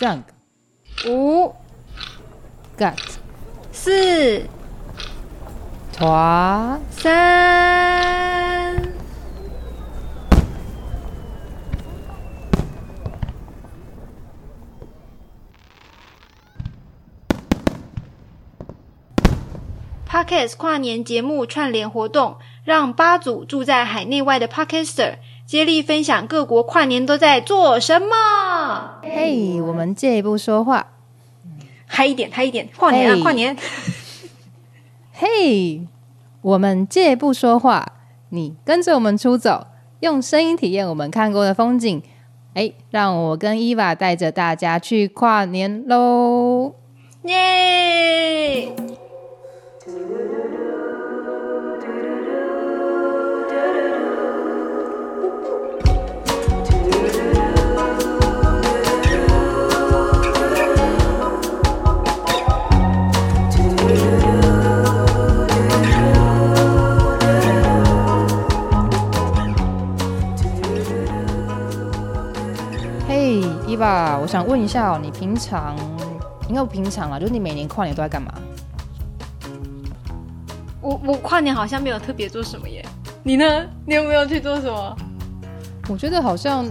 三、五、quatre、四、trois、三。Podcast 跨年节目串联活动，让八组住在海内外的 Podcaster 接力分享各国跨年都在做什么。嘿，我们借一步说话。嗨一点，嗨一点，跨年啊，嘿跨年！嘿，我们借一步说话，你跟着我们出走，用声音体验我们看过的风景。哎，让我跟伊娃带着大家去跨年喽！耶！嘿，伊娃，我想问一下哦，你平常应该不平常啦，就是你每年跨年都在干嘛？我我跨年好像没有特别做什么耶，你呢？你有没有去做什么？我觉得好像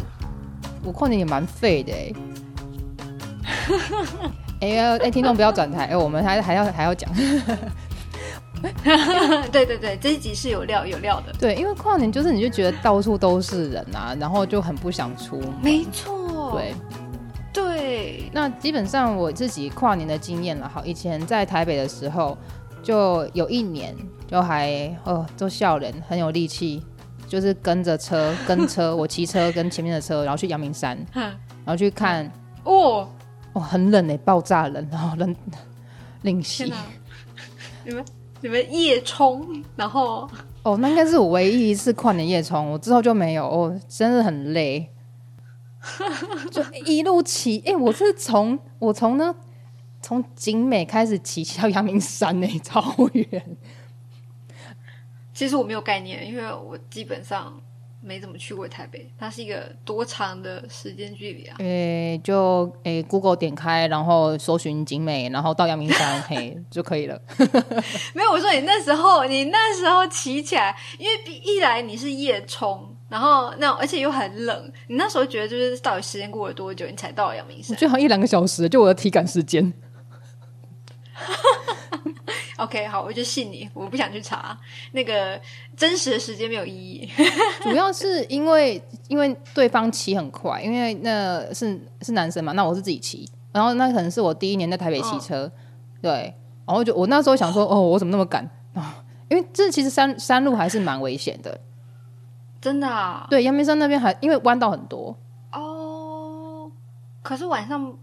我跨年也蛮废的哎。哎呀，哎，听众不要转台，哎，我们还还要还要讲，对对对，这一集是有料有料的，对，因为跨年就是你就觉得到处都是人啊，然后就很不想出门，没错，对。对，那基本上我自己跨年的经验了，好，以前在台北的时候，就有一年就还哦，做笑人，很有力气，就是跟着车跟车，我骑车跟前面的车，然后去阳明山，然后去看，哦，哦，很冷哎，爆炸冷，然后冷 令天喜哪，你们你们夜冲，然后。哦，那应该是我唯一一次跨年夜冲，我之后就没有，哦，真的很累，就一路骑，哎、我是从我从呢从景美开始骑骑到阳明山呢，超远。其实我没有概念，因为我基本上没怎么去过台北，它是一个多长的时间距离啊？诶、就诶、g o o g l e 点开，然后搜寻景美，然后到阳明山，嘿就可以了。没有，我说你那时候，你那时候骑起来，因为一来你是夜冲，然后那而且又很冷，你那时候觉得就是到底时间过了多久，你才到了阳明我山觉得好像一两个小时，就我的体感时间。OK，好，我就信你，我不想去查那个真实的时间没有意义。主要是因为因为对方骑很快，因为那是是男生嘛，那我是自己骑，然后那可能是我第一年在台北骑车，对，然后就我那时候想说，哦，我怎么那么赶啊？因为这其实山山路还是蛮危险的，真的啊？对，阳明山那边还因为弯道很多，哦，可是晚上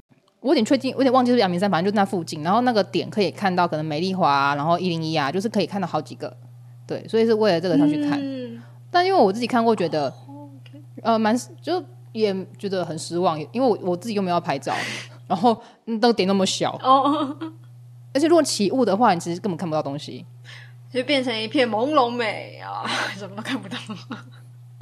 我有点确定，我有点忘记是阳明山，反正就那附近。然后那个点可以看到，可能美丽华啊、然后一零一啊，就是可以看到好几个。对，所以是为了这个上去看。嗯但因为我自己看过，觉得呃蛮就也觉得很失望，因为我我自己又没有要拍照，然后那个点那么小，哦，而且如果起雾的话，你其实根本看不到东西。就变成一片朦胧美啊，什么都看不到。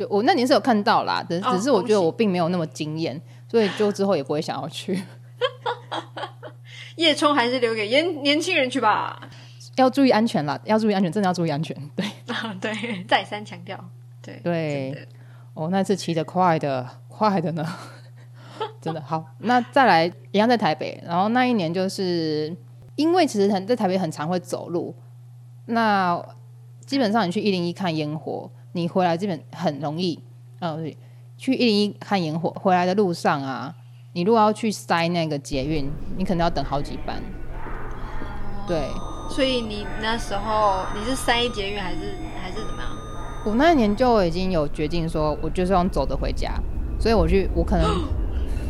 对我那年是有看到啦，只哦只是我觉得我并没有那么惊艳，所以就之后也不会想要去。夜冲还是留给年年轻人去吧。要注意安全啦，要注意安全，真的要注意安全。对啊，对，再三强调，对对哦，那次骑的快的快的呢，真的好。那再来一样在台北，然后那一年就是因为其实很在台北很常会走路，那基本上你去一零一看烟火，你回来基本很容易，呃，去一零一看烟火，回来的路上啊，你如果要去塞那个捷运，你可能要等好几班。对所以你那时候你是塞捷运还是还是怎么样？我那一年就已经有决定说，我就是用走的回家，所以我去，我可能，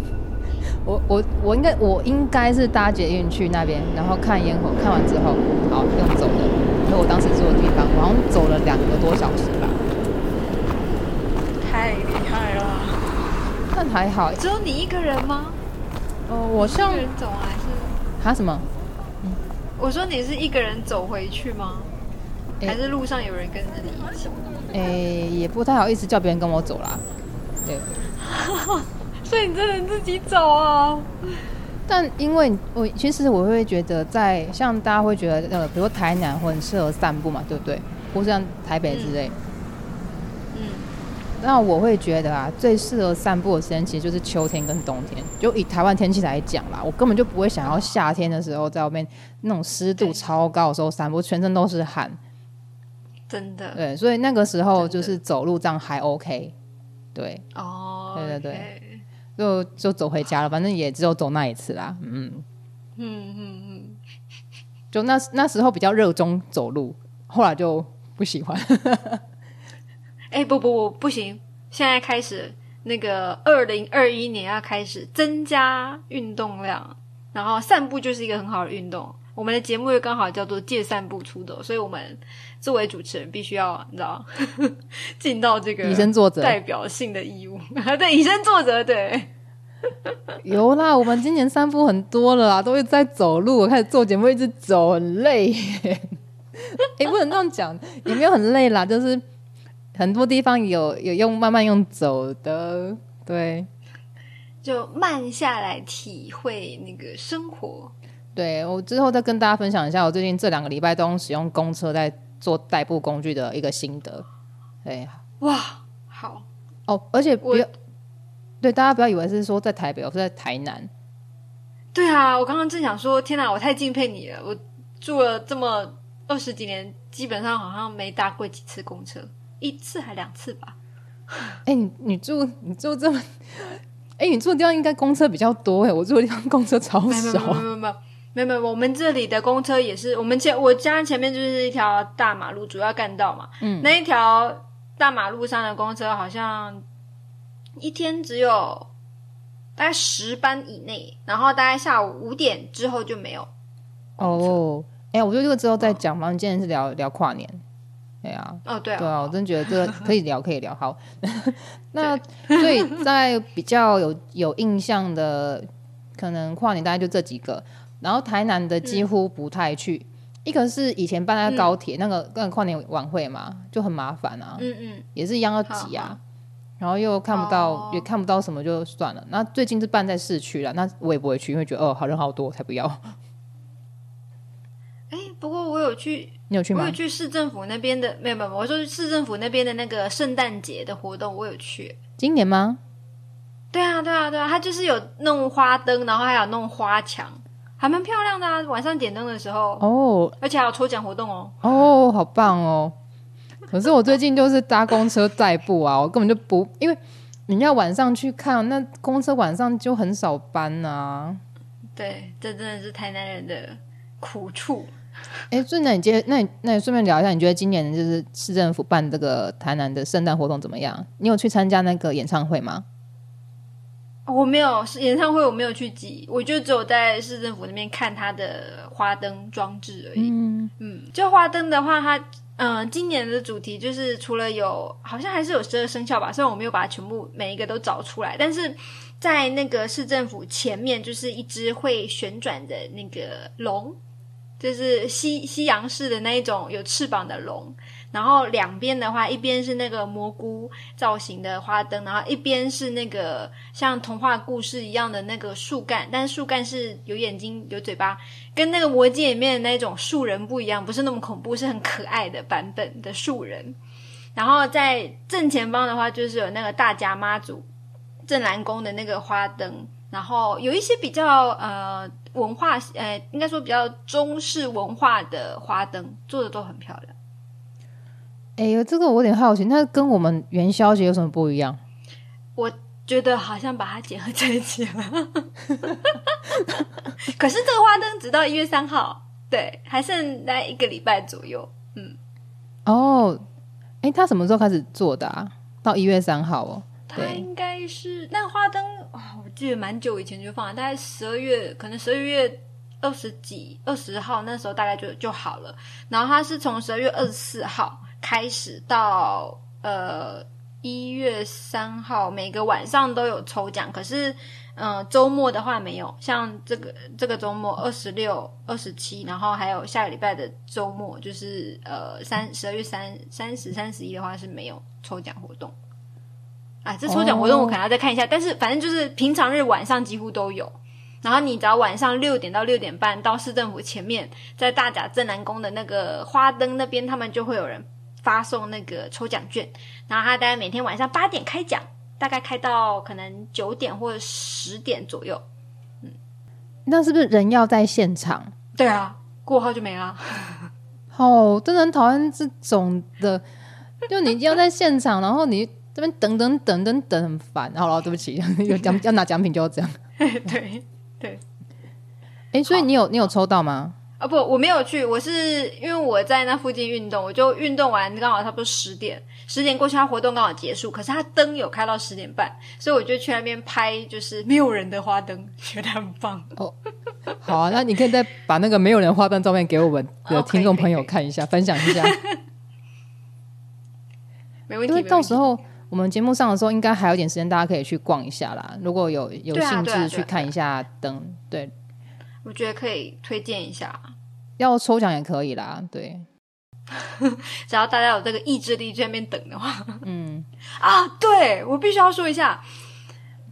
我我我应该我应该是搭捷运去那边，然后看烟火，看完之后，好用走的，因为我当时住的地方，我好像走了两个多小时吧，太厉害了！但还好，只有你一个人吗？哦，我像一个人走还是？他什么？嗯我说你是一个人走回去吗？诶还是路上有人跟着你一起？诶、也不太好意思叫别人跟我走啦，对，所以你真的自己走啊？但因为我其实我会觉得在，像大家会觉得呃，比如说台南会很适合散步嘛，对不对？或像台北之类。嗯，那我会觉得啊，最适合散步的时间其实就是秋天跟冬天。就以台湾天气来讲啦，我根本就不会想要夏天的时候在外面那种湿度超高的时候散步，全身都是汗。真的。对，所以那个时候就是走路这样还 OK。对。哦。对对对。就就走回家了，反正也只有走那一次啦。嗯嗯嗯嗯，就那那时候比较热衷走路，后来就不喜欢。哎，不不不，不行！现在开始，那个二零二一年要开始增加运动量，然后散步就是一个很好的运动。我们的节目又刚好叫做借散步出走，所以我们作为主持人必须要你知道 尽到这个以身作则代表性的义务。对，以身作则。对，有啦，我们今年散步很多了啦，都是在走路。我开始做节目一直走，很累。哎，不能这样讲，也没有很累啦，就是很多地方有有用慢慢用走的，对，就慢下来体会那个生活。对我之后再跟大家分享一下，我最近这两个礼拜都使用公车在做代步工具的一个心得。对，哇，好哦，而且不要对大家不要以为是说在台北，我是在台南。对啊，我刚刚正想说，天哪，我太敬佩你了！我住了这么二十几年，基本上好像没搭过几次公车，一次还两次吧。哎，你你住你住这么，哎，你住的地方应该公车比较多哎，我住的地方公车超少。没有没有。没有没有，我们这里的公车也是，我们前我家前面就是一条大马路，主要干道嘛。嗯，那一条大马路上的公车好像一天只有大概十班以内，然后大概下午五点之后就没有。哦，哎，我觉得这个之后再讲嘛。今天是聊聊跨年，对啊，哦对啊，对啊，我真觉得这个 可以聊，可以聊。好，那所以在比较有有印象的，可能跨年大概就这几个。然后台南的几乎不太去，一个是以前办在高铁那个跟跨年晚会嘛，就很麻烦啊，嗯嗯，也是一样要挤啊，然后又看不到，也看不到什么，就算了。那最近是办在市区了，那我也不会去，因为觉得哦，好人好多，才不要。哎，不过我有去，你有去吗？我有去市政府那边的，没有没有，我说市政府那边的那个圣诞节的活动，我有去。今年吗？对啊，对啊，对啊，他就是有弄花灯，然后还有弄花墙。还蛮漂亮的啊！晚上点灯的时候哦，而且还有抽奖活动哦。哦，好棒哦！可是我最近就是搭公车代步啊，我根本就不，因为你要晚上去看，那公车晚上就很少班啊。对，这真的是台南人的苦处。哎，所以那你接，那你那你顺便聊一下，你觉得今年就是市政府办这个台南的圣诞活动怎么样？你有去参加那个演唱会吗？我没有是演唱会，我没有去挤，我就只有在市政府那边看它的花灯装置而已。嗯嗯，就花灯的话，它嗯，今年的主题就是除了有，好像还是有十二生肖吧，虽然我没有把它全部每一个都找出来，但是在那个市政府前面，就是一只会旋转的那个龙，就是西西洋式的那一种有翅膀的龙。然后两边的话，一边是那个蘑菇造型的花灯，然后一边是那个像童话故事一样的那个树干，但树干是有眼睛、有嘴巴，跟那个魔戒里面的那种树人不一样，不是那么恐怖，是很可爱的版本的树人。然后在正前方的话，就是有那个大甲妈祖镇南宫的那个花灯，然后有一些比较呃文化，呃应该说比较中式文化的花灯，做的都很漂亮。哎呦，这个我有点好奇，那跟我们元宵节有什么不一样？我觉得好像把它结合在一起了。可是这个花灯直到一月三号，对，还剩大概一个礼拜左右。嗯，哦，哎，他什么时候开始做的啊？到一月三号哦。他应该是那花灯哦，我记得蛮久以前就放了，大概十二月，可能十二月二十几、二十号那时候大概就就好了。然后它是从十二月二十四号。开始到呃一月三号，每个晚上都有抽奖。可是，嗯，周末的话没有。像这个这个周末二十六、二十七，然后还有下个礼拜的周末，就是呃三十二月三三十、三十一的话是没有抽奖活动。啊，这抽奖活动我可能要再看一下。但是反正就是平常日晚上几乎都有。然后你只要晚上六点到六点半到市政府前面，在大甲镇南宫的那个花灯那边，他们就会有人发送那个抽奖券，然后他大概每天晚上八点开奖，大概开到可能九点或者十点左右。嗯那是不是人要在现场？对啊，过后就没了。哦，真的很讨厌这种的，就你要在现场，然后你这边等等等等等很烦。好了，对不起，有奖要拿奖品就要这样。对 对，哎，所以你有你有抽到吗？啊不，我没有去，我是因为我在那附近运动，我就运动完刚好差不多十点，十点过去，他活动刚好结束，可是他灯有开到十点半，所以我就去那边拍，就是没有人的花灯，觉得很棒。哦，好啊，那你可以再把那个没有人花灯照片 给我们的听众朋友看一下，分享一下。没问题，因为到时候我们节目上的时候，应该还有点时间，大家可以去逛一下啦。如果有有兴致去看一下灯，对。我觉得可以推荐一下，要抽奖也可以啦。对，只要大家有这个意志力在那边等的话，嗯 啊，对我必须要说一下，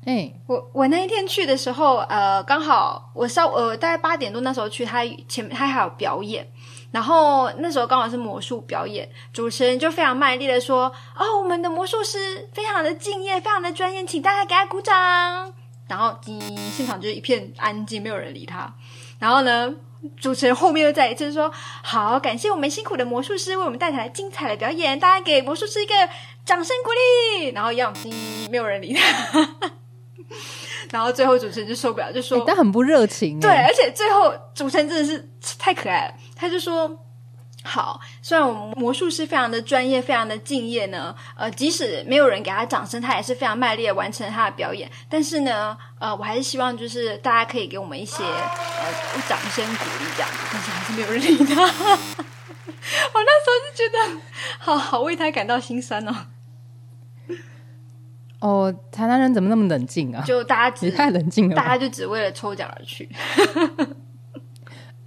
哎，我我那一天去的时候，呃，刚好我稍呃大概八点多那时候去，他前他还有表演，然后那时候刚好是魔术表演，主持人就非常卖力的说：“哦，我们的魔术师非常的敬业，非常的专业，请大家给他鼓掌。”然后，现场就是一片安静，没有人理他。然后呢，主持人后面又再一次说：“好，感谢我们辛苦的魔术师为我们带来精彩的表演，大家给魔术师一个掌声鼓励。”然后一样，没有人理他。然后最后主持人就受不了，就说：“他很不热情。”对，而且最后主持人真的是太可爱了，他就说。好，虽然我们魔术师非常的专业，非常的敬业呢，呃，即使没有人给他掌声，他也是非常卖力的完成他的表演。但是呢，呃，我还是希望就是大家可以给我们一些呃掌声鼓励这样子。但是还是没有人理他，我那时候就觉得好好为他感到心酸哦。哦，台南人怎么那么冷静啊？就大家只 太冷静了，大家就只为了抽奖而去。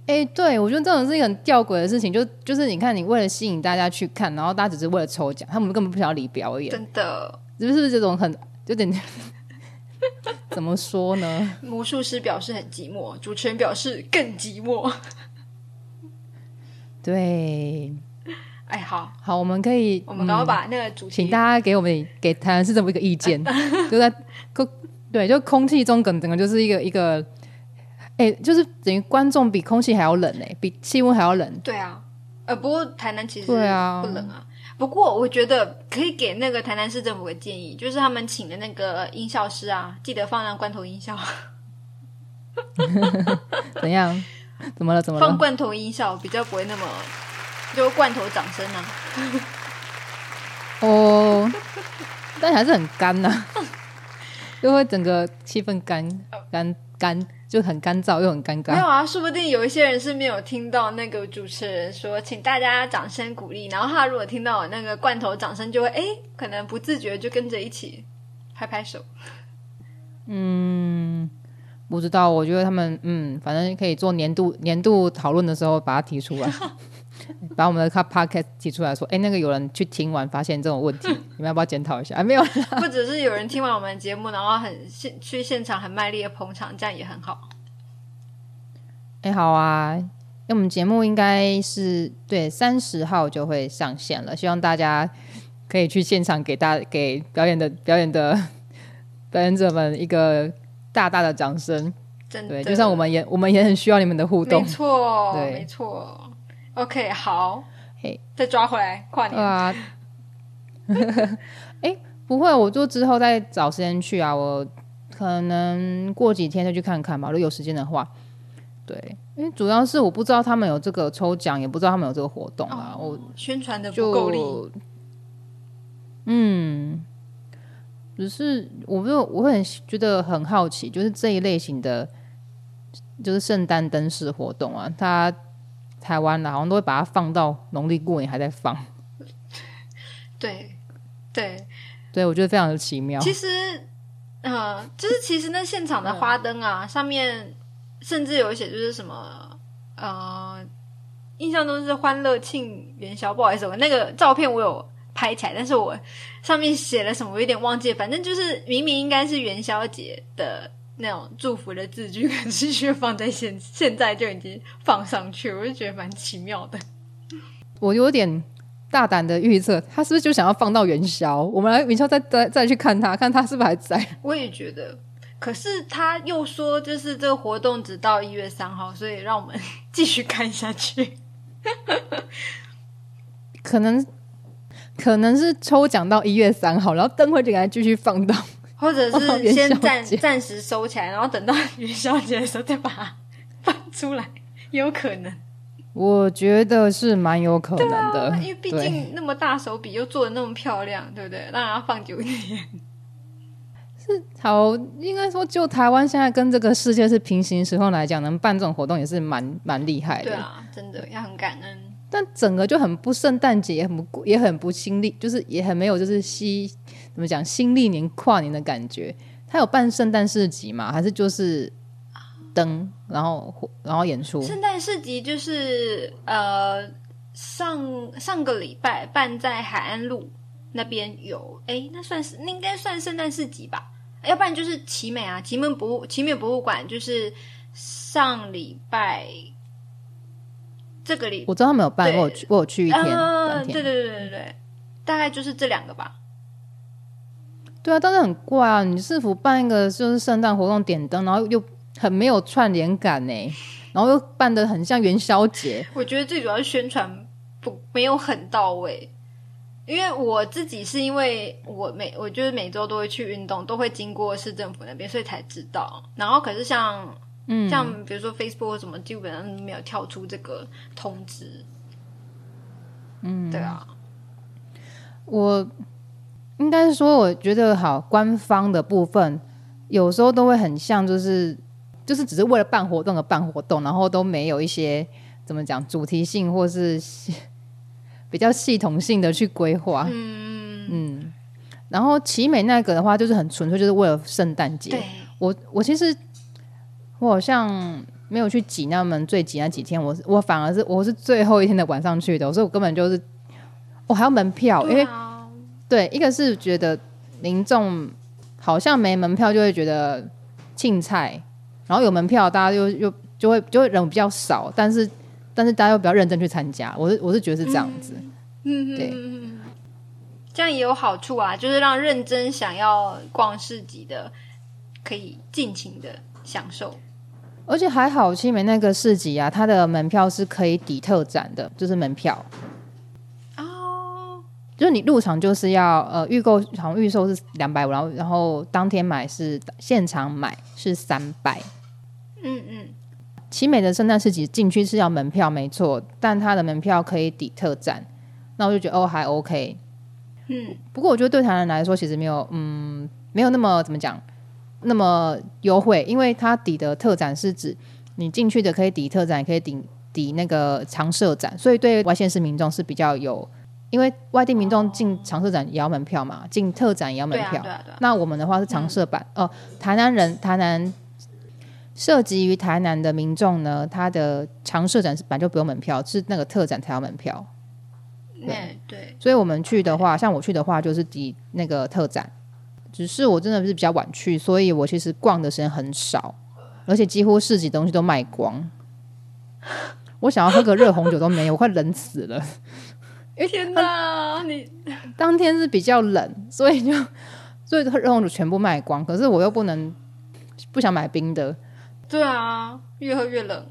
哎，对，我觉得这种是一个很吊诡的事情，就就是你看，你为了吸引大家去看，然后大家只是为了抽奖，他们根本不想要理表演，真的，是不是这种很有点 怎么说呢？魔术师表示很寂寞，主持人表示更寂寞。对，哎，好好，我们可以，我们赶快把那个主，请大家给我们给台湾是这么一个意见，就在空对，就空气中整整个就是一个一个。哎，就是等于观众比空气还要冷哎，比气温还要冷。对啊，呃，不过台南其实对啊不冷啊。不过我觉得可以给那个台南市政府个建议，就是他们请的那个音效师啊，记得放上罐头音效。怎样？怎么了？怎么了？放罐头音效比较不会那么就罐头掌声啊。哦，但还是很干呐，就会整个气氛干干干。就很干燥又很尴尬。没有啊，说不定有一些人是没有听到那个主持人说，请大家掌声鼓励。然后他如果听到那个罐头掌声，就会哎，可能不自觉就跟着一起拍拍手。嗯，不知道。我觉得他们嗯，反正可以做年度年度讨论的时候把它提出来，把我们的 c podcast 提出来说，哎，那个有人去听完发现这种问题，你们要不要检讨一下？啊，没有，不只是有人听完我们的节目，然后很现去现场很卖力的捧场，这样也很好。哎，好啊！那我们节目应该是对三十号就会上线了，希望大家可以去现场给大给表演的表演的表演者们一个大大的掌声。对，就像我们也我们也很需要你们的互动。没错，对，没错。OK，好，嘿，再抓回来跨年啊！哎，不会，我就之后再找时间去啊。我可能过几天再去看看吧，如果有时间的话。对，因为主要是我不知道他们有这个抽奖，也不知道他们有这个活动啊。我宣传的不够力。嗯，只是我就我会很觉得很好奇，就是这一类型的，就是圣诞灯饰活动啊，它台湾的好像都会把它放到农历过年还在放。对对对，我觉得非常的奇妙。其实，呃，就是其实那现场的花灯啊，上面。甚至有一些就是什么，呃，印象中是欢乐庆元宵，不好意思，我那个照片我有拍起来，但是我上面写了什么我有点忘记，反正就是明明应该是元宵节的那种祝福的字句，可是却放在现现在就已经放上去，我就觉得蛮奇妙的。我有点大胆的预测，他是不是就想要放到元宵？我们来元宵再再再去看他，看他是不是还在。我也觉得，可是他又说，就是这个活动只到一月三号，所以让我们继续看下去。可能可能是抽奖到一月三号，然后灯会就给他继续放到。或者是先暂暂时收起来，然后等到 元宵节的时候再把它放出来，有可能。我觉得是蛮有可能的，因为毕竟那么大手笔又做的那么漂亮，对不对？让它放久一点。是好，应该说就台湾现在跟这个世界是平行时空来讲，能办这种活动也是蛮蛮厉害的。对啊，真的要很感恩。但整个就很不圣诞节，也很不也很不新历，就是也很没有就是西。怎么讲新历年跨年的感觉？他有办圣诞市集吗？还是就是灯，然后然后演出？圣诞市集就是呃上上个礼拜办在海岸路那边有，哎，那算是那应该算圣诞市集吧？要不然就是奇美啊，奇美博物奇美博物馆就是上礼拜这个礼，我知道他们有办，我有去，我有去一天，对对对对对，大概就是这两个吧。对啊，但是很怪啊！你是否办一个就是圣诞活动点灯，然后又很没有串联感呢？然后又办的很像元宵节。我觉得最主要是宣传不没有很到位，因为我自己是因为我每我就是每周都会去运动，都会经过市政府那边，所以才知道。然后可是像嗯像比如说 Facebook 什么，基本上没有跳出这个通知。嗯，对啊，我。应该是说，我觉得好官方的部分有时候都会很像，就是就是只是为了办活动而办活动，然后都没有一些怎么讲主题性或是比较系统性的去规划。嗯嗯。然后奇美那个的话，就是很纯粹，就是为了圣诞节。我我其实我好像没有去挤那门最挤那几天，我我反而是我是最后一天的晚上去的，所以我根本就是我还要门票，因为。对，一个是觉得民众好像没门票就会觉得庆菜，然后有门票大家又又就会就会人比较少，但是但是大家又比较认真去参加，我是我是觉得是这样子，嗯，对，这样也有好处啊，就是让认真想要逛市集的可以尽情的享受，而且还好，青梅那个市集啊，它的门票是可以抵特展的，就是门票。就是你入场就是要呃预购，好像预售是两百五，然后然后当天买是现场买是三百。嗯嗯，奇美的圣诞市集进去是要门票没错，但它的门票可以抵特展，那我就觉得哦还 OK。嗯，不过我觉得对台湾来说其实没有嗯没有那么怎么讲那么优惠，因为它抵的特展是指你进去的可以抵特展，也可以抵抵那个长设展，所以对外县市民众是比较有。因为外地民众进长设展也要门票嘛，进特展也要门票。那我们的话是长设版哦。台南人，台南涉及于台南的民众呢，他的长设展是本来就不用门票，是那个特展才要门票。对对。所以我们去的话，像我去的话，就是抵那个特展。只是我真的是比较晚去，所以我其实逛的时间很少，而且几乎市集东西都卖光。我想要喝个热红酒都没有，我快冷死了。天哪！你 当天是比较冷，所以就所以热红酒全部卖光。可是我又不能不想买冰的。对啊，越喝越冷。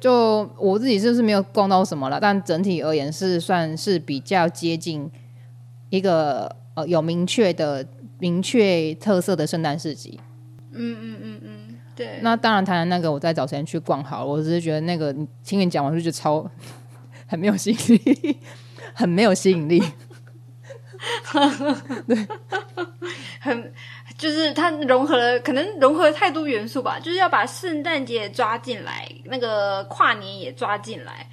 就我自己就是没有逛到什么了，但整体而言是算是比较接近一个呃有明确的明确特色的圣诞市集。嗯嗯嗯嗯，对。那当然，台南那个我再找时间去逛好了。我只是觉得那个听你讲完就觉得超 很没有吸引力。很没有吸引力，对，很就是它融合了，可能融合了太多元素吧，就是要把圣诞节抓进来，那个跨年也抓进来，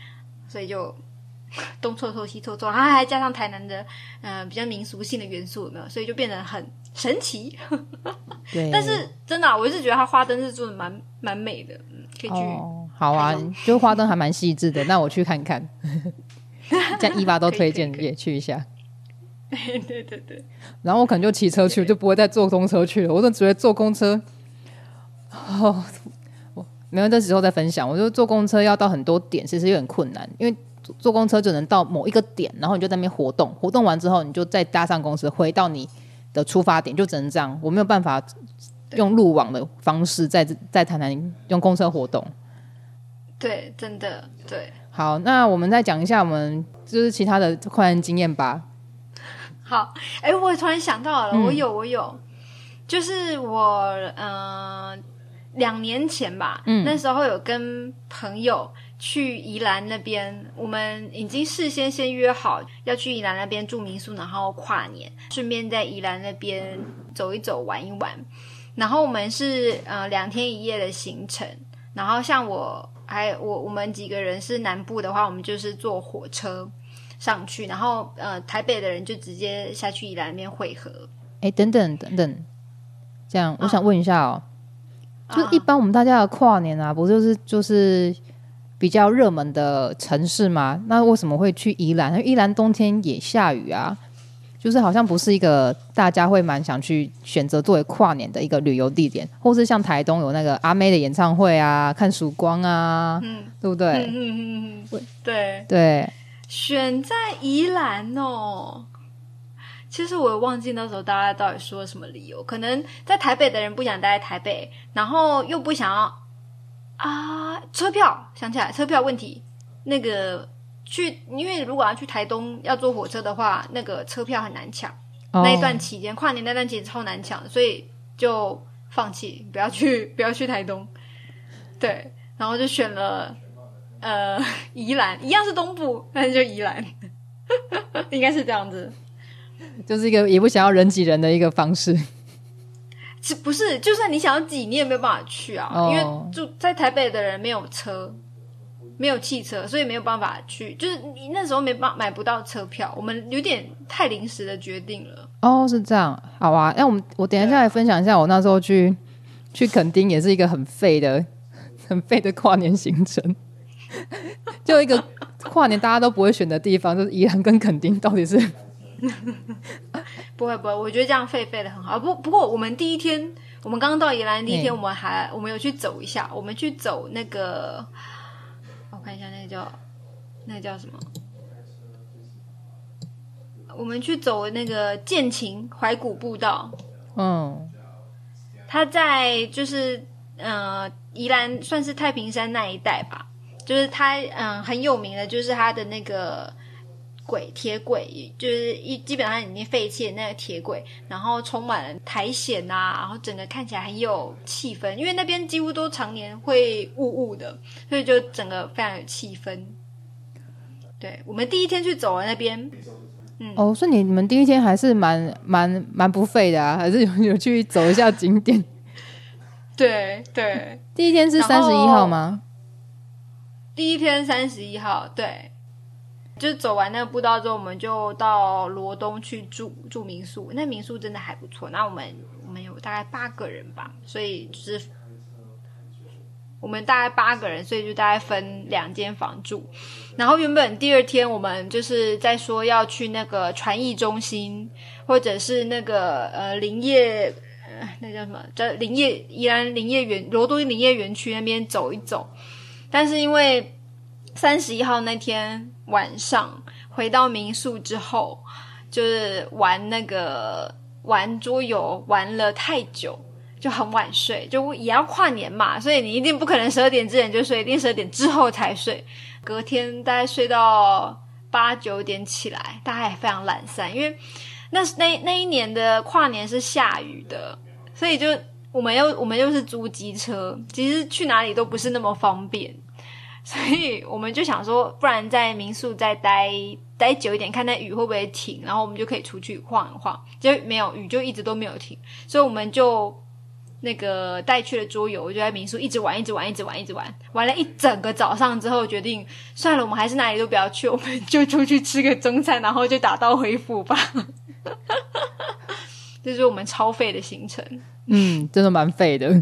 所以就 东凑凑西凑凑，然后还加上台南的嗯比较民俗性的元素，有没有？所以就变得很神奇。对，但是真的，我是觉得它花灯是做的蛮蛮美的，嗯，可以去。好啊，就花灯还蛮细致的，那我去看看。像一八都 推荐也去一下，对对对。然后我可能就骑车去，就不会再坐公车去了。我就觉得坐公车，哦，我没有，这时候再分享。我就坐公车要到很多点，其实有点困难，因为坐公车只能到某一个点，然后你就在那边活动，活动完之后，你就再搭上公车回到你的出发点，就只能这样。我没有办法用路网的方式在在台南用公车活动。对，真的对。好，那我们再讲一下我们就是其他的快人经验吧。好，哎，我突然想到了，我有，我有，就是我，嗯，两年前吧，嗯，那时候有跟朋友去宜兰那边，我们已经事先先约好要去宜兰那边住民宿，然后跨年，顺便在宜兰那边走一走、玩一玩。然后我们是呃两天一夜的行程，然后像我。还我我们几个人是南部的话，我们就是坐火车上去，然后呃台北的人就直接下去宜兰那边汇合。哎，等等等等，这样我想问一下哦，就是一般我们大家的跨年啊，不就是就是比较热门的城市吗？那为什么会去宜兰？因为宜兰冬天也下雨啊。就是好像不是一个大家会蛮想去选择作为跨年的一个旅游地点，或是像台东有那个阿妹的演唱会啊，看曙光啊，嗯，对不对？嗯嗯嗯，对对，选在宜兰哦。其实我忘记那时候大家到底说了什么理由，可能在台北的人不想待在台北，然后又不想要啊车票，想起来车票问题，那个。去，因为如果要去台东要坐火车的话，那个车票很难抢。那一段期间，跨年那段期间超难抢，所以就放弃，不要去，不要去台东。对，然后就选了呃宜兰，一样是东部，但是就宜兰，应该是这样子。就是一个也不想要人挤人的一个方式。是不是？就算你想要挤，你也没有办法去啊，因为住在台北的人没有车。没有汽车，所以没有办法去。就是你那时候没办买不到车票，我们有点太临时的决定了。哦，是这样，好啊。那我们我等一下来分享一下，我那时候去去垦丁也是一个很废的、很废的跨年行程。就一个跨年大家都不会选的地方，就是宜兰跟垦丁，到底是 不会不会？我觉得这样废废的很好。不不过我们第一天，我们刚刚到宜兰第一天，我们还我们有去走一下，我们去走那个。我看一下那个叫，那个叫什么？我们去走那个剑琴怀古步道。嗯，他在就是呃宜兰算是太平山那一带吧，就是他嗯很有名的，就是他的那个。轨铁轨就是一基本上已经废弃的那个铁轨，然后充满了苔藓啊，然后整个看起来很有气氛，因为那边几乎都常年会雾雾的，所以就整个非常有气氛。对我们第一天去走了那边，嗯，哦，所以你们第一天还是蛮蛮蛮不费的啊，还是有有去走一下景点。对对，第一天是三十一号吗？第一天三十一号，对。就走完那个步道之后，我们就到罗东去住住民宿。那民宿真的还不错。那我们我们有大概八个人吧，所以就是我们大概八个人，所以就大概分两间房住。然后原本第二天我们就是在说要去那个传艺中心，或者是那个呃林业那叫什么叫林业宜兰林业园罗东林业园区那边走一走。但是因为三十一号那天。晚上回到民宿之后，就是玩那个玩桌游，玩了太久，就很晚睡，就也要跨年嘛，所以你一定不可能十二点之前就睡，一定十二点之后才睡。隔天大概睡到八九点起来，大家也非常懒散，因为那那那一年的跨年是下雨的，所以就我们又我们又是租机车，其实去哪里都不是那么方便。所以我们就想说，不然在民宿再待待久一点，看那雨会不会停，然后我们就可以出去晃一晃。就没有雨，就一直都没有停，所以我们就那个带去了桌游，就在民宿一直玩，一直玩，一直玩，一直玩，玩了一整个早上之后，决定算了，我们还是哪里都不要去，我们就出去吃个中餐，然后就打道回府吧。这是我们超费的行程，嗯，真的蛮费的。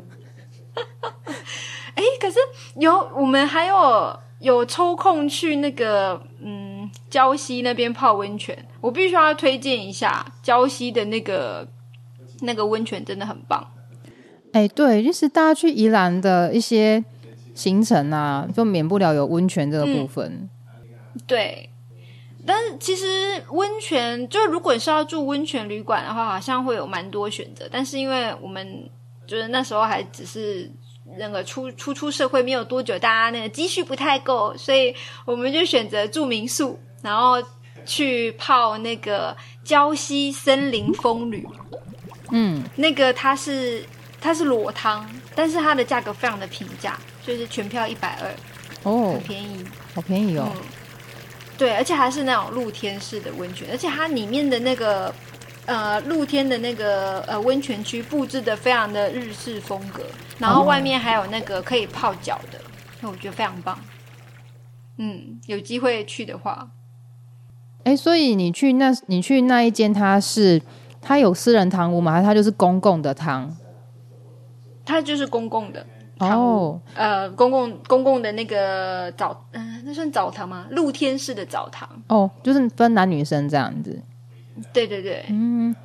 哎，可是有我们还有有抽空去那个嗯礁溪那边泡温泉，我必须要推荐一下礁溪的那个那个温泉真的很棒。哎，对，就是大家去宜兰的一些行程啊，就免不了有温泉这个部分。对，但是其实温泉就如果你是要住温泉旅馆的话，好像会有蛮多选择。但是因为我们就是那时候还只是那个初初出社会没有多久，大家那个积蓄不太够，所以我们就选择住民宿，然后去泡那个礁溪森林风旅。嗯，那个它是它是裸汤，但是它的价格非常的平价，就是全票一百二，哦很，便宜。好便宜哦。嗯，对，而且还是那种露天式的温泉，而且它里面的那个呃露天的那个呃温泉区布置的非常的日式风格，然后哦外面还有那个可以泡脚的，那我觉得非常棒。嗯，有机会去的话，哎，所以你去那，你去那一间，它是它有私人堂屋吗？还是它就是公共的堂？它就是公共的哦，呃，公共公共的那个澡，嗯、那算澡堂吗？露天式的澡堂。哦，就是分男女生这样子。对对对，嗯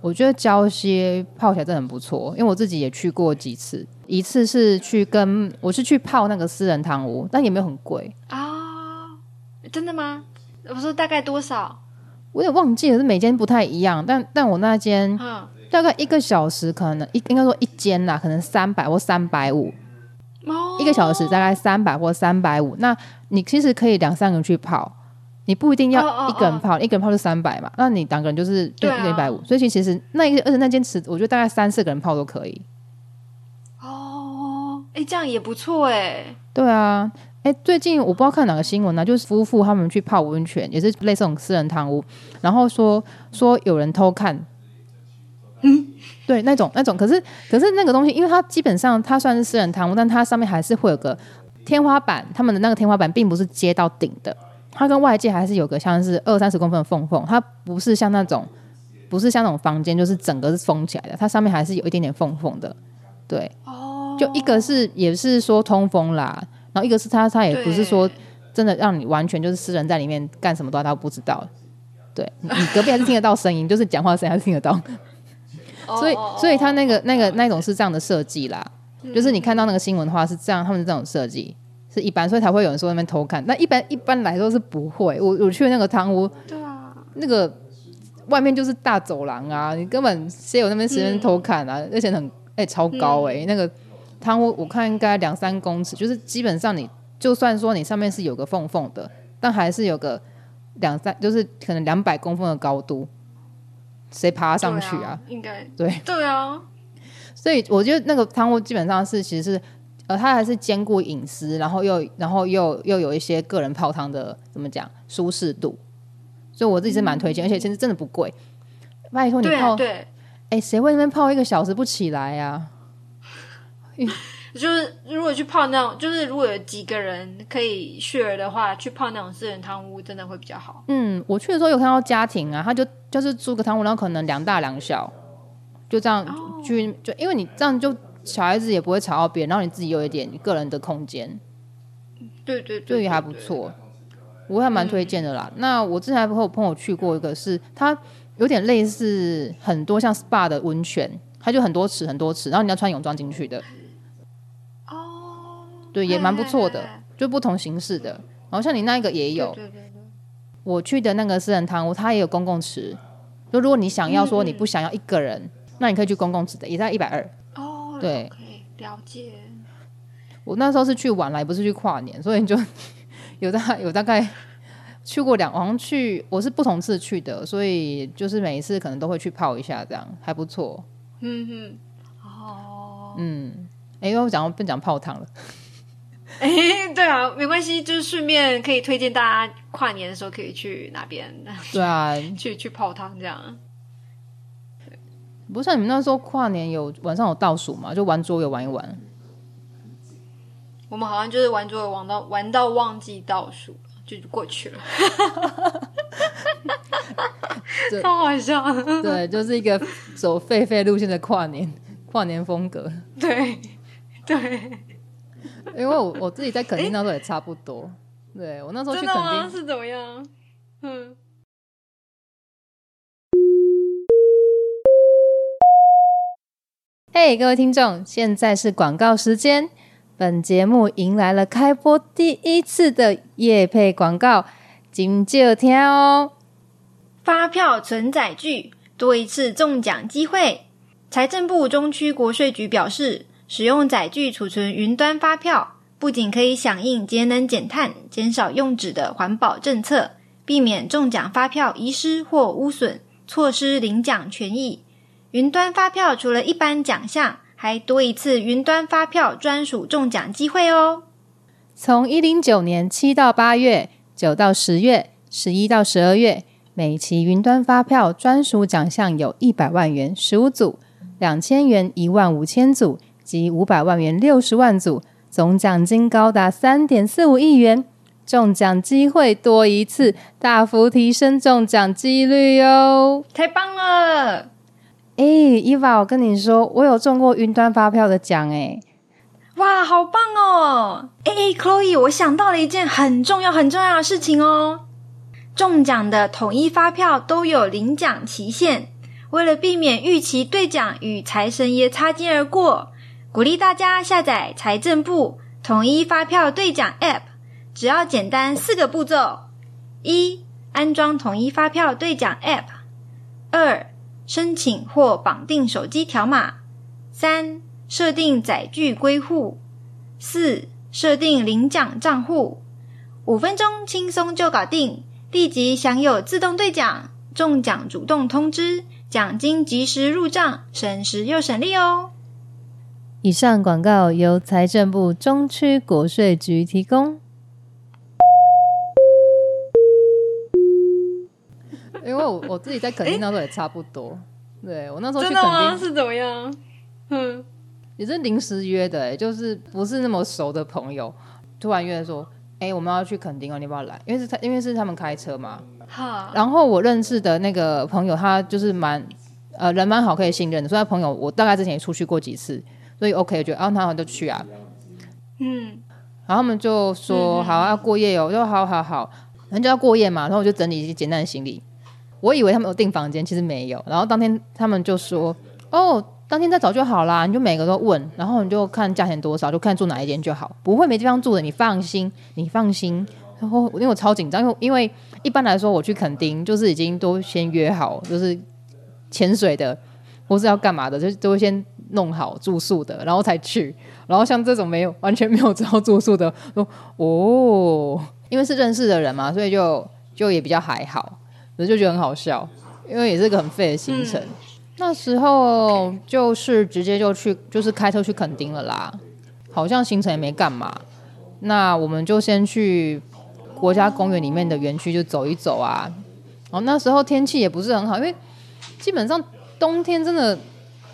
我觉得礁溪泡起来真的很不错，因为我自己也去过几次，一次是去跟我是去泡那个私人汤屋，但也没有很贵，啊，真的吗？我说大概多少？我也忘记了，是每间不太一样，但但我那间嗯，大概一个小时可能一应该说一间啦，可能三百或三百五，哦，一个小时大概三百或三百五。那你其实可以两三个人去泡，你不一定要一个人泡，一个人泡就三百嘛。那你两个人就是对啊一个一百五，所以其实那一个而且那间池，我觉得大概三四个人泡都可以。哦，哎，这样也不错哎。对啊，哎，最近我不知道看哪个新闻呢、就是夫妇他们去泡温泉，也是类似这种私人汤屋，然后说说有人偷看。嗯，对，那种那种，可是可是那个东西，因为它基本上它算是私人汤屋，但它上面还是会有个天花板，他们的那个天花板并不是接到顶的，它跟外界还是有个像是二三十公分的缝缝，它不是像那种不是像那种房间，就是整个是封起来的，它上面还是有一点点缝缝的。对，哦，就一个是也是说通风啦，然后一个是它它也不是说真的让你完全就是私人在里面干什么都他都不知道。对你你隔壁还是听得到声音，就是讲话声音还是听得到，哦，所以哦所以它那个那个那种是这样的设计啦，就是你看到那个新闻的话是这样，他们是这种设计是一般，所以才会有人说那边偷看。那一般一般来说是不会。我我去那个汤屋，对啊，那个外面就是大走廊啊，你根本谁有那边时间偷看啊？而且很哎、超高哎、那个汤屋我看应该两三公尺，就是基本上你就算说你上面是有个缝缝的，但还是有个两三，就是可能两百公分的高度，谁爬上去啊？对应该对，对啊，所以我觉得那个汤屋基本上是其实是呃，它还是兼顾隐私，然后又然后又又有一些个人泡汤的怎么讲舒适度，所以我自己是蛮推荐，而且其实真的不贵。拜托你泡，对啊，对，哎、谁会那边泡一个小时不起来呀、就是如果去泡那种，就是如果有几个人可以 share 的话，去泡那种私人汤屋真的会比较好。嗯，我去的时候有看到家庭啊，他就就是租个汤屋，然后可能两大两小，就这样哦去，就因为你这样就小孩子也不会吵到别人，然后你自己有一点个人的空间，对对对，还不。错，我还蛮推荐的啦。那我之前还和我朋友去过一个是，它有点类似很多像 SPA 的温泉，它就很多池很多池，然后你要穿泳装进去的，哦，对，也蛮不错的就不同形式的。然后像你那一个也有，我去的那个私人汤屋，它也有公共池。就如果你想要说你不想要一个人，那你可以去公共池的，也在一百二。哦，对了解。我那时候是去晚来，不是去跨年，所以就 有大有大概去过两，好像去我是不同次去的，所以就是每一次可能都会去泡一下，这样还不错。嗯哼，哦，嗯，哎、我讲不讲泡汤了？哎，对啊，没关系，就是顺便可以推荐大家跨年的时候可以去哪边，对啊，去去泡汤这样。不是像你们那时候跨年有晚上有倒数嘛，就玩桌游玩一玩。我们好像就是玩桌游玩到玩到忘记倒数，就过去了，这超好笑。对，就是一个走狒狒路线的跨年跨年风格。对对，因为我我自己在垦丁那时候也差不多，对我那时候去垦？丁，是怎么样？嗯，嘿，各位听众，现在是广告时间。本节目迎来了开播第一次的夜配广告，请就听哦。发票存载具多一次中奖机会。财政部中区国税局表示，使用载具储存云端发票，不仅可以响应节能减碳、减少用纸的环保政策，避免中奖发票遗失或污损，错失领奖权益。云端发票除了一般奖项，还多一次云端发票专属中奖机会哦！从一零九年七到八月，九到十月，十一到十二月，每期云端发票专属奖项有一百万元十五组，两千元一万五千组及五百万元六十万组，总奖金高达三点四五亿元，中奖机会多一次，大幅提升中奖几率哟！太棒了！哎，伊娃，我跟你说，我有中过云端发票的奖哎！哇，好棒哦！哎，Chloe，我想到了一件很重要、很重要的事情哦。中奖的统一发票都有领奖期限，为了避免预期兑奖与财神爷擦肩而过，鼓励大家下载财政部统一发票兑奖 App，只要简单四个步骤：一、安装统一发票兑奖 App；二、申请或绑定手机条码，三设定载具归户，四设定领奖账户，五分钟轻松就搞定，立即享有自动兑奖、中奖主动通知、奖金及时入账，省时又省力哦。以上广告由财政部中区国税局提供。因为我我自己在垦丁那时候也差不多，对我那时候去垦丁是怎么样？嗯，也是临时约的，就是不是那么熟的朋友，突然约说，哎，我们要去垦丁哦，你要不要来？因为是他，因为是他们开车嘛。好。然后我认识的那个朋友，他就是蛮呃人蛮好，可以信任的。所以他朋友，我大概之前也出去过几次，所以 OK，觉得啊，他好就去啊。嗯。然后他们就说好要过夜哦，我说好好好，那就要过夜嘛。然后我就整理一些简单的行李。我以为他们有订房间，其实没有。然后当天他们就说：“哦，当天再找就好啦，你就每个都问，然后你就看价钱多少，就看住哪一间就好，不会没地方住的，你放心，你放心。”然后因为我超紧张，因为因为一般来说我去垦丁就是已经都先约好，就是潜水的或是要干嘛的，就都会先弄好住宿的，然后才去。然后像这种没有完全没有知道住宿的，说哦，因为是认识的人嘛，所以就就也比较还好。我就觉得很好笑，因为也是个很废的行程。那时候就是直接就去，就是开车去垦丁了啦。好像行程也没干嘛。那我们就先去国家公园里面的园区就走一走啊。哦，那时候天气也不是很好，因为基本上冬天真的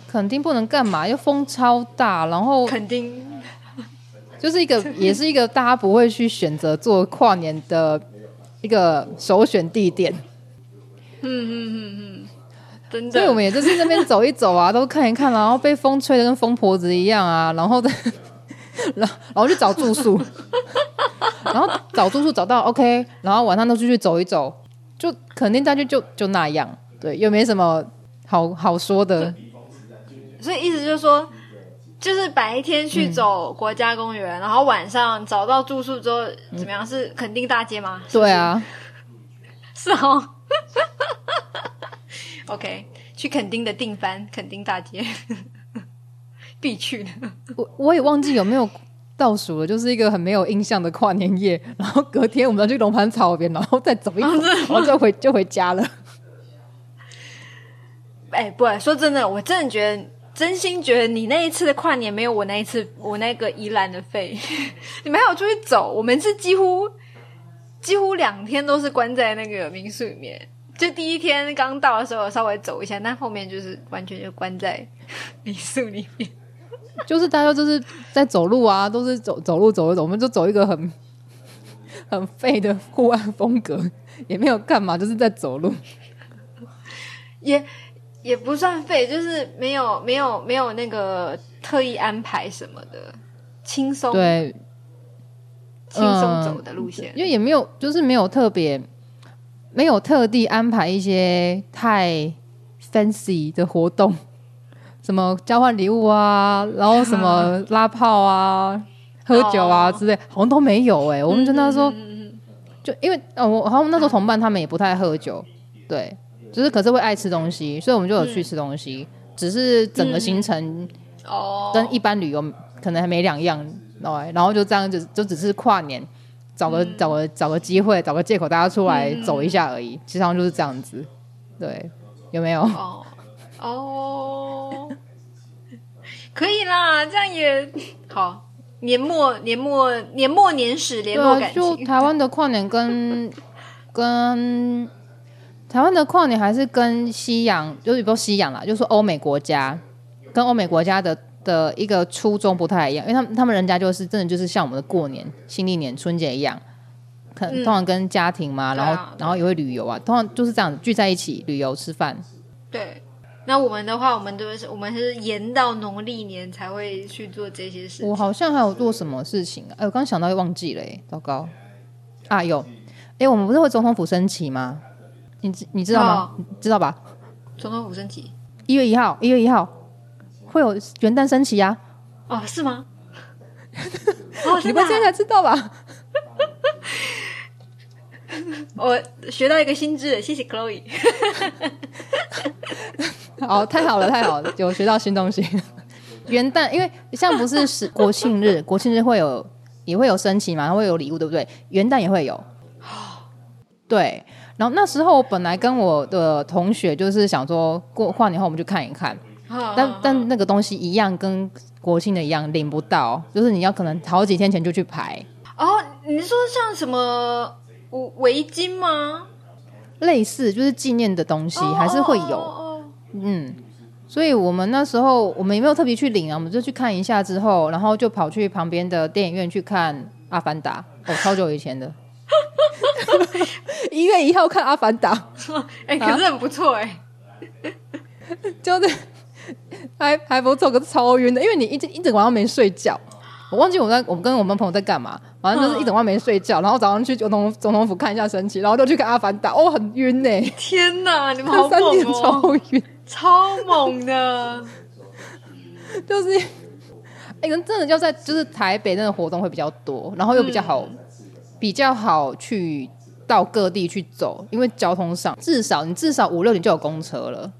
垦丁不能干嘛，又风超大，然后垦丁就是一个 也是一个大家不会去选择做跨年的一个首选地点。嗯嗯嗯嗯，真的。所以我们也就是那边走一走啊，都看一看，然后被风吹的跟疯婆子一样啊，然后的，然后然后去找住宿，然后找住宿找到 OK，然后晚上都出去走一走，就肯定大家就就那样，对，又没什么好好说的。所以意思就是说，就是白天去走国家公园，然后晚上找到住宿之后怎么样？是肯定大街吗？对啊，是哦。OK，去垦丁的定番垦丁大街 必去的。我我也忘记有没有倒数了，就是一个很没有印象的跨年夜。然后隔天我们要去龙盘草原，然后再走一走，然后就回就回家了。哎，不说真的，我真的觉得，真心觉得你那一次的跨年没有我那一次我那个宜兰的费。你没有出去走，我们是几乎。几乎两天都是关在那个民宿里面，就第一天刚到的时候稍微走一下，但后面就是完全就关在民宿里面。就是大家就是在走路啊，都是走走路走一走，我们就走一个很很废的户外风格，也没有干嘛，就是在走路。也也不算废，就是没有没有没有那个特意安排什么的，轻松对。轻松走的路线，因为也没有，就是没有特别，没有特地安排一些太 fancy 的活动，什么交换礼物啊，然后什么拉炮啊、喝酒啊之类，好像都没有哎。我们就那时候就因为呃，我好像那时候同伴他们也不太喝酒，对，就是可是会爱吃东西，所以我们就有去吃东西，只是整个行程哦，跟一般旅游可能还没两样，对，然后就这样就就只是跨年找个找个找个机会，找个借口大家出来走一下而已，其实上就是这样子，对，有没有？哦哦，可以啦，这样也好。年末年末年末年始联络感就台湾的跨年跟 跟台湾的跨年还是跟西洋，就是不说西洋啦，就是说欧美国家跟欧美国家的的一个初衷不太一样，因为他们他们人家就是真的就是像我们的过年、新历年、春节一样，可能通常跟家庭嘛，然后然后也会旅游啊，通常就是这样聚在一起旅游吃饭。对。那我们的话，我们都是我们是延到农历年才会去做这些事。我好像还有做什么事情啊？哎，我刚想到又忘记了，哎，糟糕！啊，有，哎，我们不是会总统府升旗吗？你知你知道吗？知道吧？总统府升旗，一月一号，一月一号会有元旦升旗啊？哦，是吗？你们现在才知道吧？我学到一个新知，谢谢 Chloe。好，太好了，太好了，有学到新东西。元旦，因为像不是是国庆日，国庆日会有也会有升旗嘛，会有礼物，对不对？元旦也会有。对，然后那时候我本来跟我的同学就是想说过跨年后我们去看一看，但但那个东西一样跟国庆的一样领不到，就是你要可能好几天前就去排。哦，你说像什么围巾吗？类似就是纪念的东西还是会有，嗯，所以我们那时候我们也没有特别去领啊，我们就去看一下之后，然后就跑去旁边的电影院去看《阿凡达》，哦，超久以前的，一月一号看《阿凡达》，哎，可是很不错哎，就是 还还不错，可是超晕的，因为你一整一整晚上没睡觉。我忘记我在我们跟我们朋友在干嘛，反正就是一整晚没睡觉，然后早上去总统总统府看一下升旗，然后就去看阿凡达，哦，很晕呢！天哪，你们好猛哦，超晕，超猛的，就是，哎，真的要在就是台北那个活动会比较多，然后又比较好，比较好去到各地去走，因为交通上至少你至少五六点就有公车了。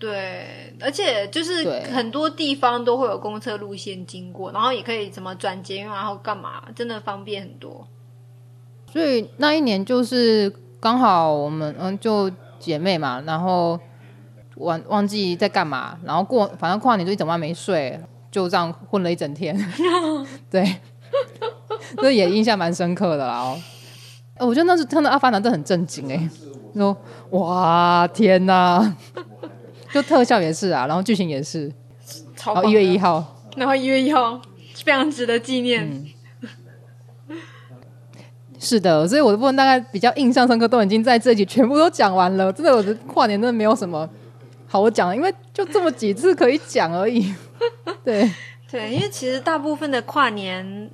对，而且就是很多地方都会有公车路线经过，然后也可以怎么转捷运，然后干嘛，真的方便很多。所以那一年就是刚好我们嗯就姐妹嘛，然后忘忘记在干嘛，然后过反正跨年就一整晚没睡，就这样混了一整天。对，这也印象蛮深刻的啦。哦，我觉得那是看到阿凡达，真的很震惊哎，说哇天哪！就特效也是啊，然后剧情也是，超一月一号，然后一月一号非常值得纪念。是的，所以我的部分大概比较印象深刻，都已经在这集全部都讲完了。真的，我的跨年真的没有什么好讲，因为就这么几次可以讲而已。对 对，因为其实大部分的跨年，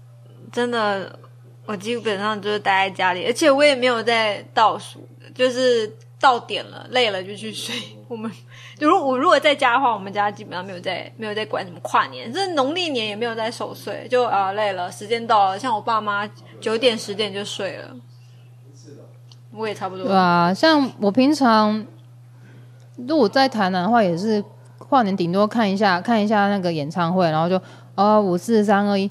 真的我基本上就是待在家里，而且我也没有在倒数，就是到点了累了就去睡。我们如我如果在家的话，我们家基本上没有在没有在管什么跨年，这农历年也没有在守岁，就啊累了，时间到了，像我爸妈九点十点就睡了。是的，我也差不多。对啊，像我平常如果在台南的话，也是跨年顶多看一下看一下那个演唱会，然后就哦五四三二一。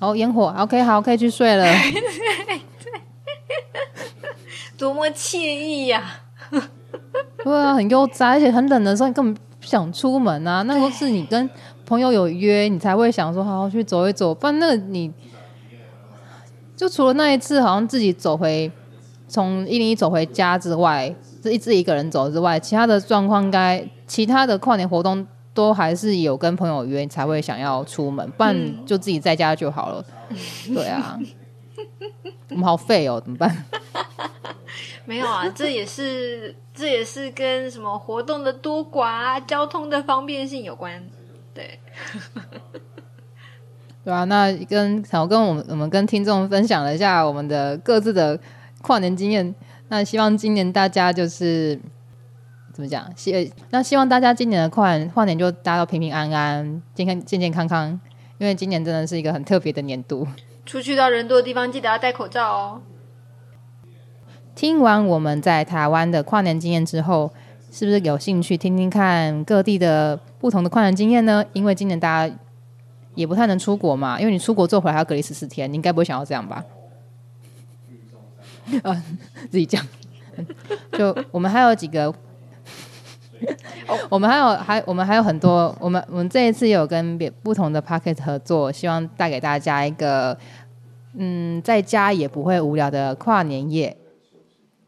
好烟火，OK，好，可以去睡了。对对，多么惬意呀！对啊，很悠哉，而且很冷的时候你根本不想出门啊。那都是你跟朋友有约，你才会想说好好去走一走。不然，那个你，就除了那一次，好像自己走回从一零一走回家之外，是一自己一个人走之外，其他的状况该其他的跨年活动。都还是有跟朋友约，才会想要出门。不然就自己在家就好了。对啊，我们好废哦，怎么办？没有啊，这也是这也是跟什么活动的多寡、交通的方便性有关，对，对啊。那跟我跟我们我们跟听众分享了一下我们的各自的跨年经验。那希望今年大家就是怎么讲？希那希望大家今年的跨跨年就大家都平平安安、健康、健健康康，因为今年真的是一个很特别的年度。出去到人多的地方，记得要戴口罩哦。听完我们在台湾的跨年经验之后，是不是有兴趣听听看各地的不同的跨年经验呢？因为今年大家也不太能出国嘛，因为你出国之后回来还要隔离十四天，你应该不会想要这样吧？啊，自己讲。就我们还有几个，我们还有还我们还有很多，我们我们这一次有跟别不同的 Pocket 合作，希望带给大家一个嗯，在家也不会无聊的跨年夜。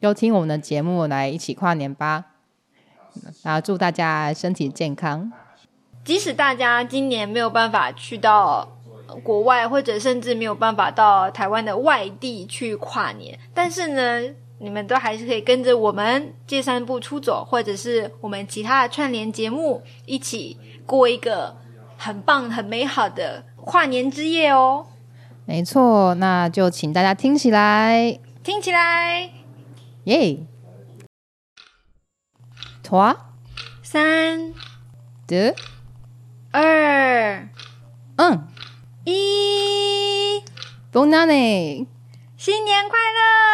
就听我们的节目来一起跨年吧！然后祝大家身体健康。即使大家今年没有办法去到国外，或者甚至没有办法到台湾的外地去跨年，但是呢？你们都还是可以跟着我们这三步出走，或者是我们其他的串联节目，一起过一个很棒、很美好的跨年之夜哦。没错，那就请大家听起来，听起来，耶！trois 三 deux 二嗯一，bonne année！新年快乐！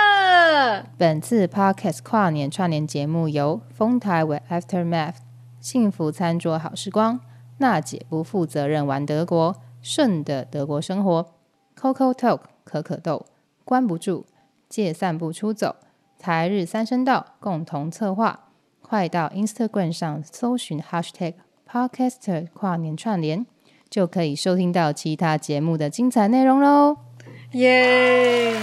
本次 Podcast 跨年串联节目由丰台为 Aftermath 幸福餐桌好时光、娜姐不负责任玩德国、顺的德国生活、Coco Talk 可可豆、关不住借散步出走、台日三声道共同策划。快到 Instagram 上搜寻 Hashtag Podcaster 跨年串联，就可以收听到其他节目的精彩内容喽！耶！